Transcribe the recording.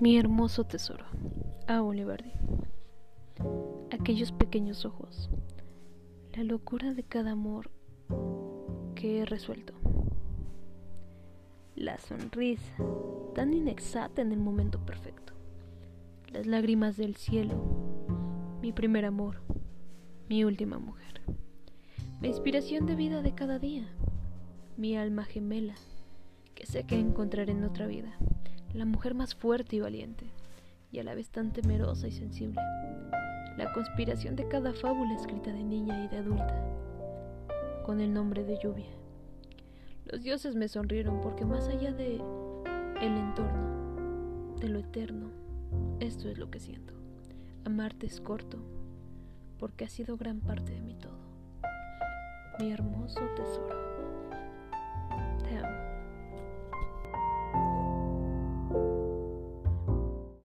Mi hermoso tesoro, a Oliverdi. Aquellos pequeños ojos, la locura de cada amor que he resuelto. La sonrisa, tan inexacta en el momento perfecto. Las lágrimas del cielo, mi primer amor, mi última mujer. La inspiración de vida de cada día, mi alma gemela, que sé que encontraré en otra vida la mujer más fuerte y valiente, y a la vez tan temerosa y sensible, la conspiración de cada fábula escrita de niña y de adulta, con el nombre de lluvia. Los dioses me sonrieron porque más allá de el entorno, de lo eterno, esto es lo que siento. Amarte es corto, porque ha sido gran parte de mi todo. Mi hermoso tesoro.